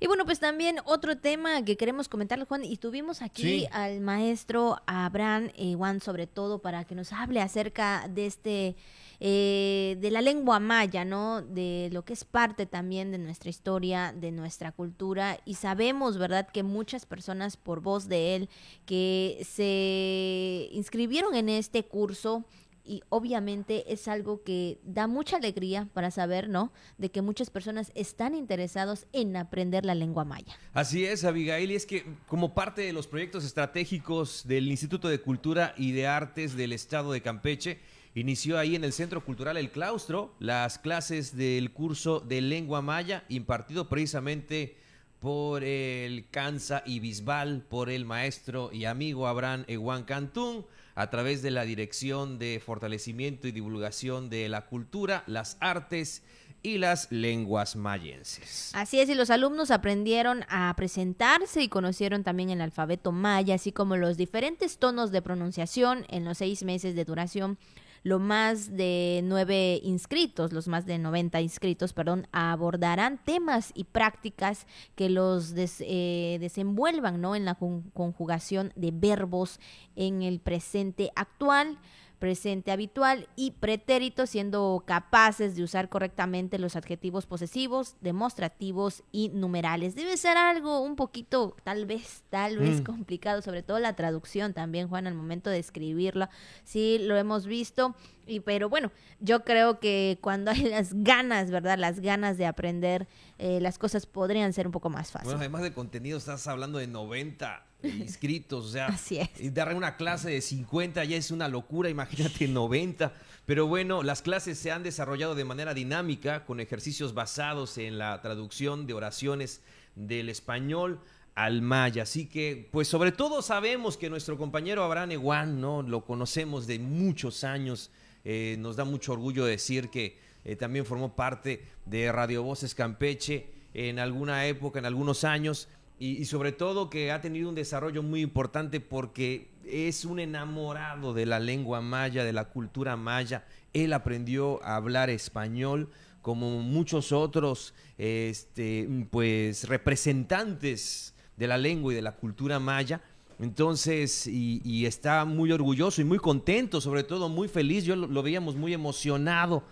Y bueno, pues también otro tema que queremos comentar, Juan, y tuvimos aquí al maestro Abraham Juan sobre todo para que nos hable acerca de este, eh, de la lengua maya, ¿no? De lo que es parte también de nuestra historia, de nuestra cultura, y sabemos, ¿verdad?, que muchas personas por voz de él que se inscribieron en este curso, y obviamente es algo que da mucha alegría para saber, ¿no? De que muchas personas están interesados en aprender la lengua maya. Así es, Abigail, y es que como parte de los proyectos estratégicos del Instituto de Cultura y de Artes del Estado de Campeche, inició ahí en el Centro Cultural El Claustro las clases del curso de lengua maya impartido precisamente por el Cansa y Bisbal, por el maestro y amigo Abraham Ewan Cantún a través de la Dirección de Fortalecimiento y Divulgación de la Cultura, las Artes y las lenguas mayenses. Así es, y los alumnos aprendieron a presentarse y conocieron también el alfabeto maya, así como los diferentes tonos de pronunciación en los seis meses de duración lo más de nueve inscritos, los más de 90 inscritos, perdón, abordarán temas y prácticas que los eh, desenvuelvan ¿no? en la conjugación de verbos en el presente actual presente habitual y pretérito, siendo capaces de usar correctamente los adjetivos posesivos, demostrativos y numerales. Debe ser algo un poquito, tal vez, tal vez mm. complicado, sobre todo la traducción también, Juan, al momento de escribirlo. Sí, lo hemos visto. Y, pero bueno, yo creo que cuando hay las ganas, ¿verdad? Las ganas de aprender, eh, las cosas podrían ser un poco más fáciles. Bueno, además de contenido, estás hablando de 90 inscritos, o sea, Así es. dar una clase de 50 ya es una locura, imagínate 90. Pero bueno, las clases se han desarrollado de manera dinámica con ejercicios basados en la traducción de oraciones del español al maya. Así que, pues sobre todo sabemos que nuestro compañero Abraham Ewan, ¿no? Lo conocemos de muchos años. Eh, nos da mucho orgullo decir que eh, también formó parte de Radio Voces Campeche en alguna época, en algunos años y, sobre todo que ha tenido un desarrollo muy importante porque es un enamorado de la lengua maya, de la cultura maya. Él aprendió a hablar español como muchos otros este, pues, representantes de la lengua y de la cultura maya. Entonces, y, está muy orgulloso y muy contento, sobre todo muy feliz. Yo lo, veíamos muy emocionado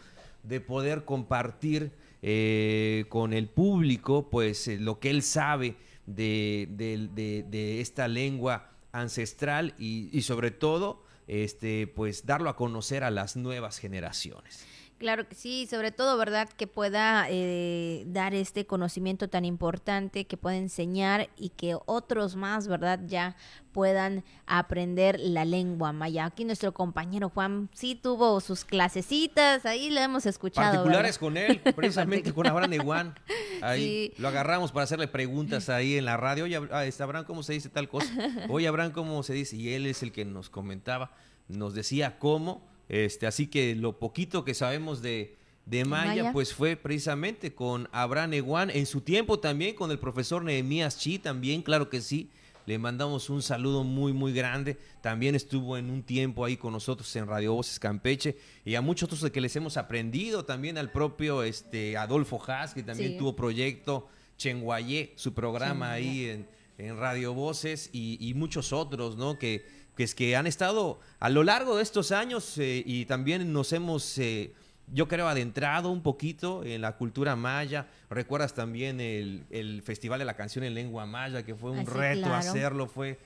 de poder compartir eh, con el público, pues, eh, lo que él sabe de, esta lengua ancestral y, sobre todo este, pues darlo a conocer a las nuevas generaciones. Claro que sí, sobre todo, ¿verdad? Que pueda eh, dar este conocimiento tan importante, que pueda enseñar y que otros más, ¿verdad? Ya puedan aprender la lengua maya. Aquí nuestro compañero Juan sí tuvo sus clasecitas, ahí lo hemos escuchado. Particulares con él, precisamente con Abraham Ewan. Ahí lo agarramos para hacerle preguntas ahí en la radio. Oye, ah, este, Abraham, ¿cómo se dice tal cosa? Oye, Abraham, ¿cómo se dice? Y él es el que nos comentaba, nos decía cómo este, así que lo poquito que sabemos de, de Maya, pues fue precisamente con Abraham Eguán, en su tiempo también con el profesor Nehemías Chi, también, claro que sí. Le mandamos un saludo muy, muy grande. También estuvo en un tiempo ahí con nosotros en Radio Voces Campeche y a muchos otros de que les hemos aprendido. También al propio este, Adolfo Haas, que también tuvo proyecto Chenguayé, su programa ahí en, en Radio Voces y, y, muchos otros, ¿no? Que, que es que han estado a lo largo de estos años eh, y también nos hemos, eh, yo creo, adentrado un poquito en la cultura maya. Recuerdas también el, Festival de la Canción en Lengua Maya, que fue un ah, reto hacerlo, fue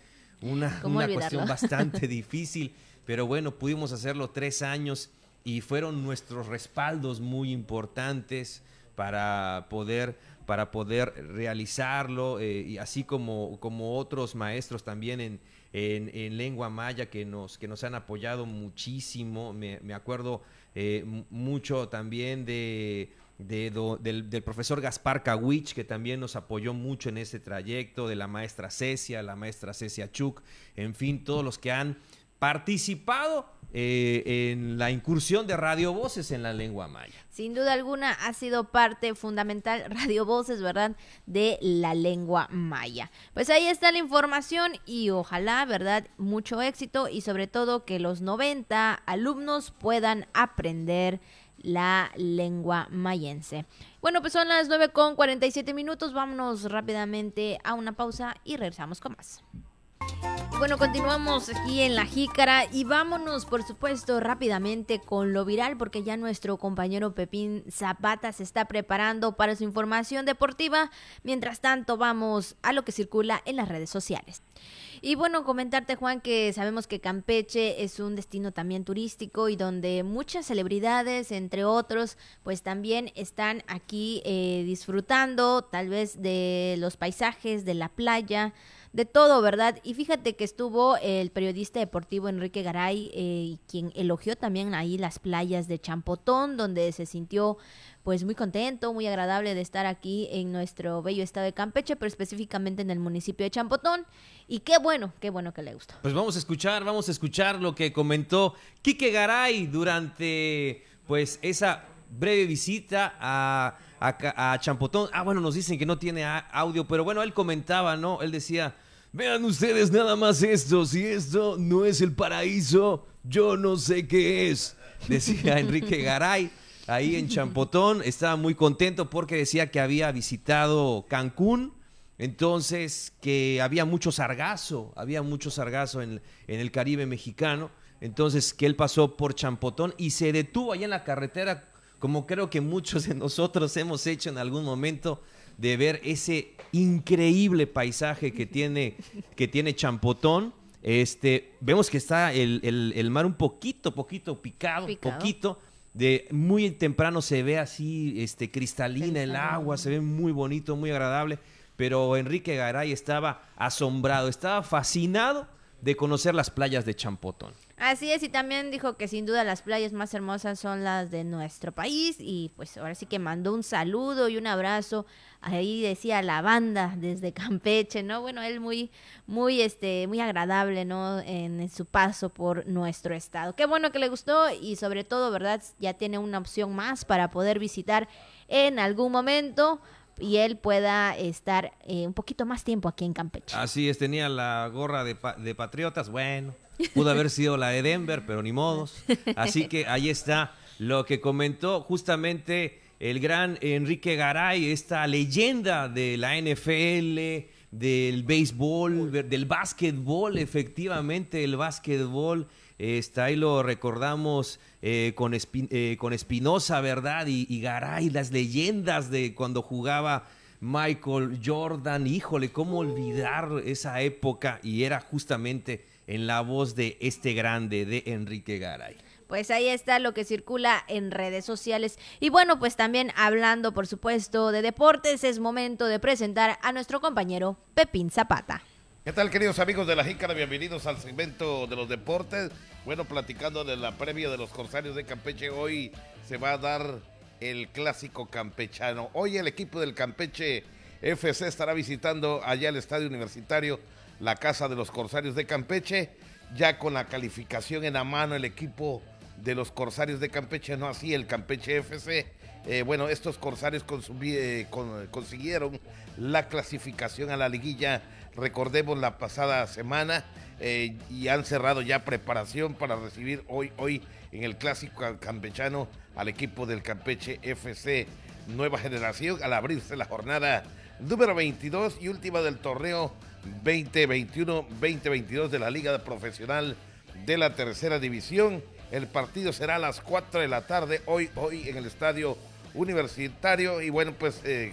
una, una cuestión bastante difícil, pero bueno, pudimos hacerlo tres años y fueron nuestros respaldos muy importantes para poder para poder realizarlo, eh, y así como, como otros maestros también en, en, lengua maya que nos, que nos han apoyado muchísimo. Me, acuerdo eh, mucho también de, del, profesor Gaspar Kawich, que también nos apoyó mucho en ese trayecto, de la maestra Cecia, la maestra Cecia Chuk, en fin, todos los que han participado eh, en la incursión de Radio Voces en la lengua maya. Sin duda alguna ha sido parte fundamental Radio Voces, ¿verdad?, de la lengua maya. Pues ahí está la información y ojalá, ¿verdad?, mucho éxito y sobre todo que los 90 alumnos puedan aprender la lengua mayense. Bueno, pues son las 9 con 47 minutos. Vámonos rápidamente a una pausa y regresamos con más. Bueno, continuamos aquí en la jícara y vámonos, por supuesto, rápidamente con lo viral porque ya nuestro compañero Pepín Zapata se está preparando para su información deportiva. Mientras tanto, vamos a lo que circula en las redes sociales. Y bueno, comentarte Juan que sabemos que Campeche es un destino también turístico y donde muchas celebridades, entre otros, pues también están aquí eh, disfrutando tal vez de los paisajes, de la playa de todo, ¿verdad? Y fíjate que estuvo el periodista deportivo Enrique Garay, eh, quien elogió también ahí las playas de Champotón, donde se sintió pues muy contento, muy agradable de estar aquí en nuestro bello estado de Campeche, pero específicamente en el municipio de Champotón. Y qué bueno, qué bueno que le gustó. Pues vamos a escuchar, vamos a escuchar lo que comentó Quique Garay durante pues esa breve visita a a, Champotón. Ah, bueno, nos dicen que no tiene audio, pero bueno, él comentaba, ¿no? Él decía, vean ustedes nada más esto, si esto no es el paraíso, yo no sé qué es. Decía Enrique Garay ahí en Champotón, estaba muy contento porque decía que había visitado Cancún, entonces que había mucho sargazo, había mucho sargazo en, en el Caribe mexicano, entonces que él pasó por Champotón y se detuvo allá en la carretera como creo que muchos de nosotros hemos hecho en algún momento, de ver ese increíble paisaje que tiene, que tiene Champotón. Este, vemos que está el, mar un poquito, poquito picado, poquito. De muy temprano se ve así, este, cristalina el agua, se ve muy bonito, muy agradable. Pero Enrique Garay estaba asombrado, estaba fascinado de conocer las playas de Champotón. Así es, y también dijo que sin duda las playas más hermosas son las de nuestro país y pues ahora sí que mandó un saludo y un abrazo. Ahí decía la banda desde Campeche, ¿no? Bueno, él muy muy este muy agradable, ¿no? En, su paso por nuestro estado. Qué bueno que le gustó y sobre todo, ¿verdad? Ya tiene una opción más para poder visitar en algún momento y él pueda estar eh, un poquito más tiempo aquí en Campeche. Así es, tenía la gorra de, de Patriotas, bueno. Pudo haber sido la de Denver, pero ni modos. Así que ahí está lo que comentó justamente el gran Enrique Garay, esta leyenda de la NFL, del béisbol, del básquetbol, efectivamente, el básquetbol. Está ahí lo recordamos eh, con, eh, con Espinosa, ¿verdad? Y, Garay, las leyendas de cuando jugaba Michael Jordan. Híjole, ¿cómo olvidar esa época? Y era justamente en la voz de este grande, de Enrique Garay. Pues ahí está lo que circula en redes sociales. Y bueno, pues también hablando, por supuesto, de deportes, es momento de presentar a nuestro compañero Pepín Zapata. ¿Qué tal, queridos amigos de la Jícara? Bienvenidos al segmento de los deportes. Bueno, platicando de la previa de los Corsarios de Campeche, hoy se va a dar el clásico campechano. Hoy el equipo del Campeche FC estará visitando allá el estadio universitario la Casa de los Corsarios de Campeche, ya con la calificación en la mano el equipo de los Corsarios de Campeche, no así el Campeche FC. Eh, bueno, estos Corsarios eh, consiguieron la clasificación a la liguilla, recordemos la pasada semana, eh, y han cerrado ya preparación para recibir hoy, hoy en el clásico campechano al equipo del Campeche FC Nueva Generación al abrirse la jornada número 22 y última del torneo 2021-2022 de la Liga Profesional de la Tercera División. El partido será a las 4 de la tarde hoy, hoy en el Estadio Universitario. Y bueno, pues eh,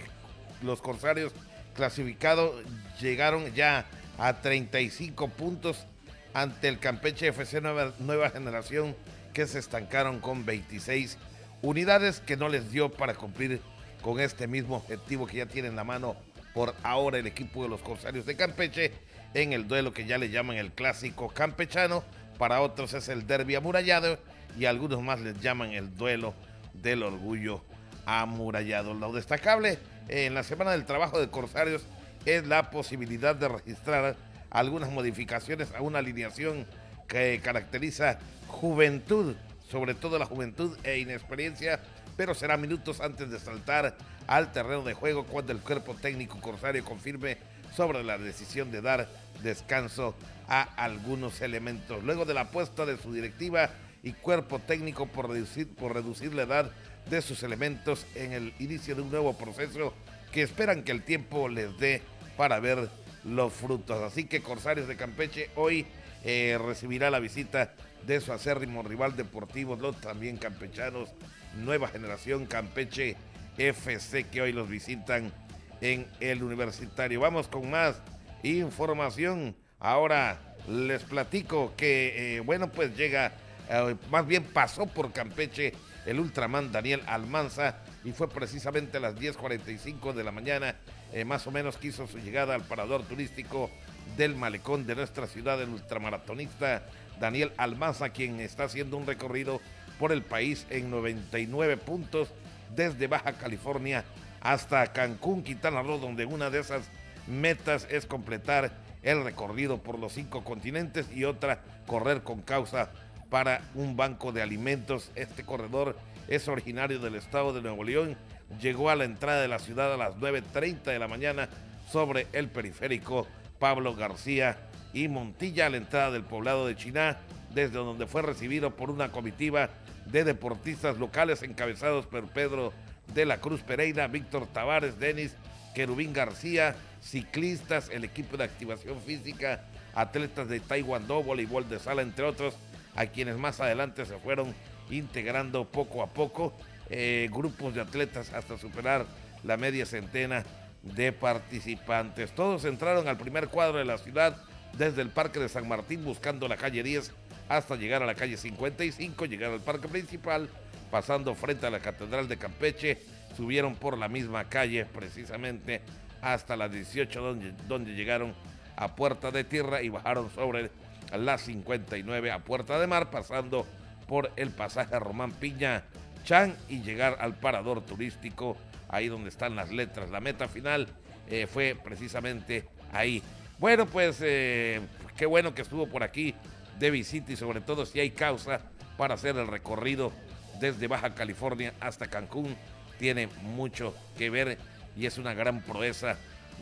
los Corsarios clasificados llegaron ya a 35 puntos ante el Campeche FC Nueva, Nueva Generación que se estancaron con 26 unidades que no les dio para cumplir con este mismo objetivo que ya tiene en la mano por ahora el equipo de los Corsarios de Campeche en el duelo que ya le llaman el clásico campechano. Para otros es el derby amurallado y algunos más les llaman el duelo del orgullo amurallado. Lo destacable en la semana del trabajo de Corsarios es la posibilidad de registrar algunas modificaciones a una alineación que caracteriza juventud, sobre todo la juventud e inexperiencia, pero será minutos antes de saltar al terreno de juego cuando el cuerpo técnico corsario confirme sobre la decisión de dar descanso a algunos elementos. Luego de la apuesta de su directiva y cuerpo técnico por reducir, por reducir la edad de sus elementos en el inicio de un nuevo proceso que esperan que el tiempo les dé para ver los frutos. Así que Corsarios de Campeche hoy eh, recibirá la visita de su acérrimo rival deportivo, los también campechanos, nueva generación Campeche FC que hoy los visitan en el universitario. Vamos con más información. Ahora les platico que, eh, bueno, pues llega, eh, más bien pasó por Campeche el Ultraman Daniel Almanza y fue precisamente a las 10.45 de la mañana, eh, más o menos quiso su llegada al parador turístico del malecón de nuestra ciudad, el ultramaratonista Daniel Almanza, quien está haciendo un recorrido por el país en 99 puntos desde Baja California hasta Cancún, Quintana Roo, donde una de esas metas es completar el recorrido por los cinco continentes y otra correr con causa para un banco de alimentos. Este corredor es originario del estado de Nuevo León. Llegó a la entrada de la ciudad a las 9.30 de la mañana sobre el periférico Pablo García y Montilla a la entrada del poblado de Chiná, desde donde fue recibido por una comitiva de deportistas locales encabezados por Pedro de la Cruz Pereira, Víctor Tavares, Denis Querubín García, ciclistas, el equipo de activación física, atletas de taekwondo, voleibol de sala, entre otros, a quienes más adelante se fueron integrando poco a poco, eh, grupos de atletas hasta superar la media centena de participantes. Todos entraron al primer cuadro de la ciudad desde el Parque de San Martín buscando la calle 10 hasta llegar a la calle 55, llegar al parque principal, pasando frente a la Catedral de Campeche, subieron por la misma calle precisamente hasta las 18 donde, donde llegaron a Puerta de Tierra y bajaron sobre la 59 a Puerta de Mar, pasando por el pasaje Román Piña Chan y llegar al parador turístico, ahí donde están las letras. La meta final eh, fue precisamente ahí. Bueno, pues eh, qué bueno que estuvo por aquí de visita y sobre todo si hay causa para hacer el recorrido desde Baja California hasta Cancún. Tiene mucho que ver y es una gran proeza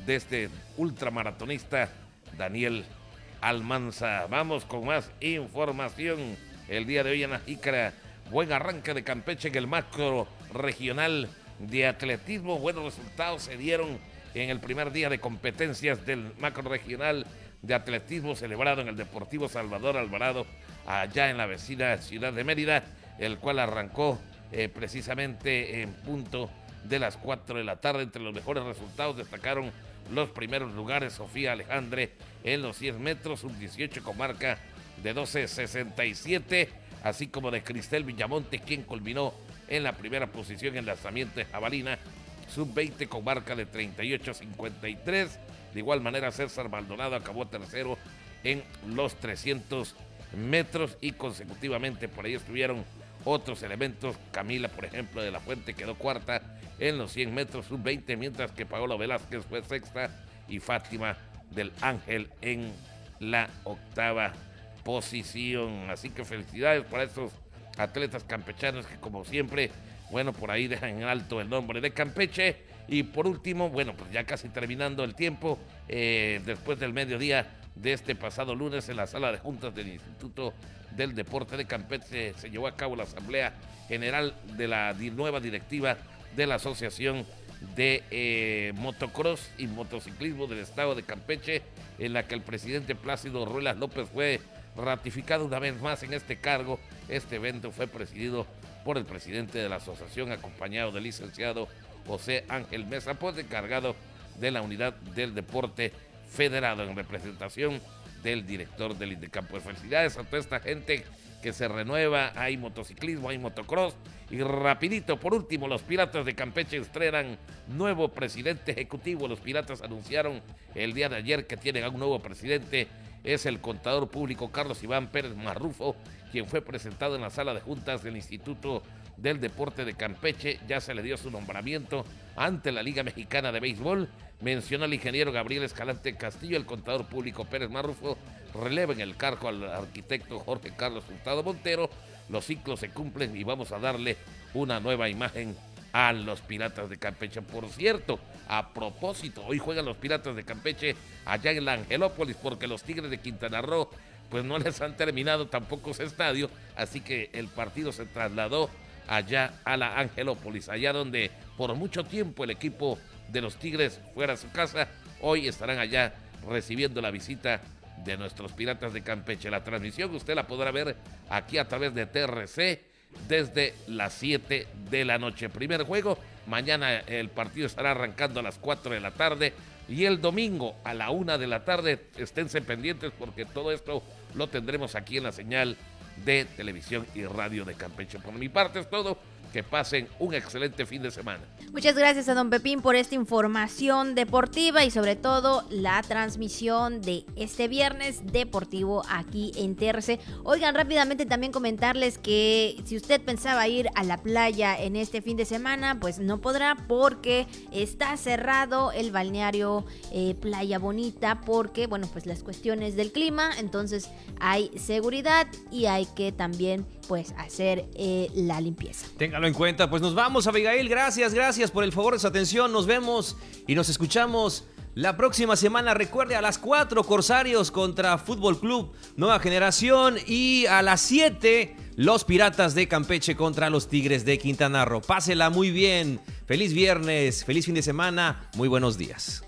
de este ultramaratonista Daniel Almanza. Vamos con más información el día de hoy en la Jícara. Buen arranque de Campeche en el macro regional de atletismo. Buenos resultados se dieron en el primer día de competencias del macro regional de atletismo celebrado en el Deportivo Salvador Alvarado, allá en la vecina ciudad de Mérida, el cual arrancó eh, precisamente en punto de las 4 de la tarde. Entre los mejores resultados destacaron los primeros lugares Sofía Alejandre en los 100 metros, un 18 con marca de 12.67, así como de Cristel Villamonte, quien culminó en la primera posición en lanzamiento de jabalina, sub-20 con marca de 38.53. De igual manera, César Maldonado acabó tercero en los 300 metros y consecutivamente por ahí estuvieron otros elementos. Camila, por ejemplo, de la Fuente quedó cuarta en los 100 metros sub-20, mientras que Paola Velázquez fue sexta y Fátima del Ángel en la octava posición. Así que felicidades para estos atletas campechanos que como siempre, bueno, por ahí dejan en alto el nombre de Campeche y por último, bueno, pues ya casi terminando el tiempo, eh, después del mediodía de este pasado lunes en la sala de juntas del Instituto del Deporte de Campeche se llevó a cabo la Asamblea General de la nueva directiva de la Asociación de eh, Motocross y Motociclismo del Estado de Campeche, en la que el presidente Plácido Ruelas López fue ratificado una vez más en este cargo. Este evento fue presidido por el presidente de la asociación, acompañado del licenciado José Ángel Mesa, pues encargado de la unidad del deporte federado en representación del director del INDECAM. Pues felicidades a toda esta gente que se renueva, hay motociclismo, hay motocross. Y rapidito, por último, los Piratas de Campeche estrenan nuevo presidente ejecutivo. Los Piratas anunciaron el día de ayer que tienen a un nuevo presidente. Es el contador público Carlos Iván Pérez Marrufo, quien fue presentado en la sala de juntas del Instituto del Deporte de Campeche. Ya se le dio su nombramiento ante la Liga Mexicana de Béisbol. Mencionó al ingeniero Gabriel Escalante Castillo, el contador público Pérez Marrufo, releva en el cargo al arquitecto Jorge Carlos Hurtado Montero. Los ciclos se cumplen y vamos a darle una nueva imagen a los Piratas de Campeche. Por cierto, a propósito, hoy juegan los Piratas de Campeche allá en la Angelópolis porque los Tigres de Quintana Roo pues no les han terminado tampoco ese estadio, así que el partido se trasladó allá a la Angelópolis, allá donde por mucho tiempo el equipo de los Tigres fuera a su casa, hoy estarán allá recibiendo la visita de nuestros Piratas de Campeche. La transmisión usted la podrá ver aquí a través de TRC desde las 7 de la noche. Primer juego, mañana el partido estará arrancando a las 4 de la tarde y el domingo a la 1 de la tarde esténse pendientes porque todo esto lo tendremos aquí en la señal de televisión y radio de Campeche. Por mi parte es todo que pasen un excelente fin de semana. Muchas gracias a don Pepín por esta información deportiva y sobre todo la transmisión de este viernes deportivo aquí en TRC. Oigan, rápidamente también comentarles que si usted pensaba ir a la playa en este fin de semana, pues no podrá porque está cerrado el balneario eh, Playa Bonita porque, bueno, pues las cuestiones del clima, entonces hay seguridad y hay que también pues hacer eh, la limpieza. Téngalo en cuenta, pues nos vamos Abigail, gracias, gracias por el favor de su atención, nos vemos y nos escuchamos la próxima semana. Recuerde a las 4 Corsarios contra Fútbol Club Nueva Generación y a las 7 los Piratas de Campeche contra los Tigres de Quintana Roo. Pásela muy bien, feliz viernes, feliz fin de semana, muy buenos días.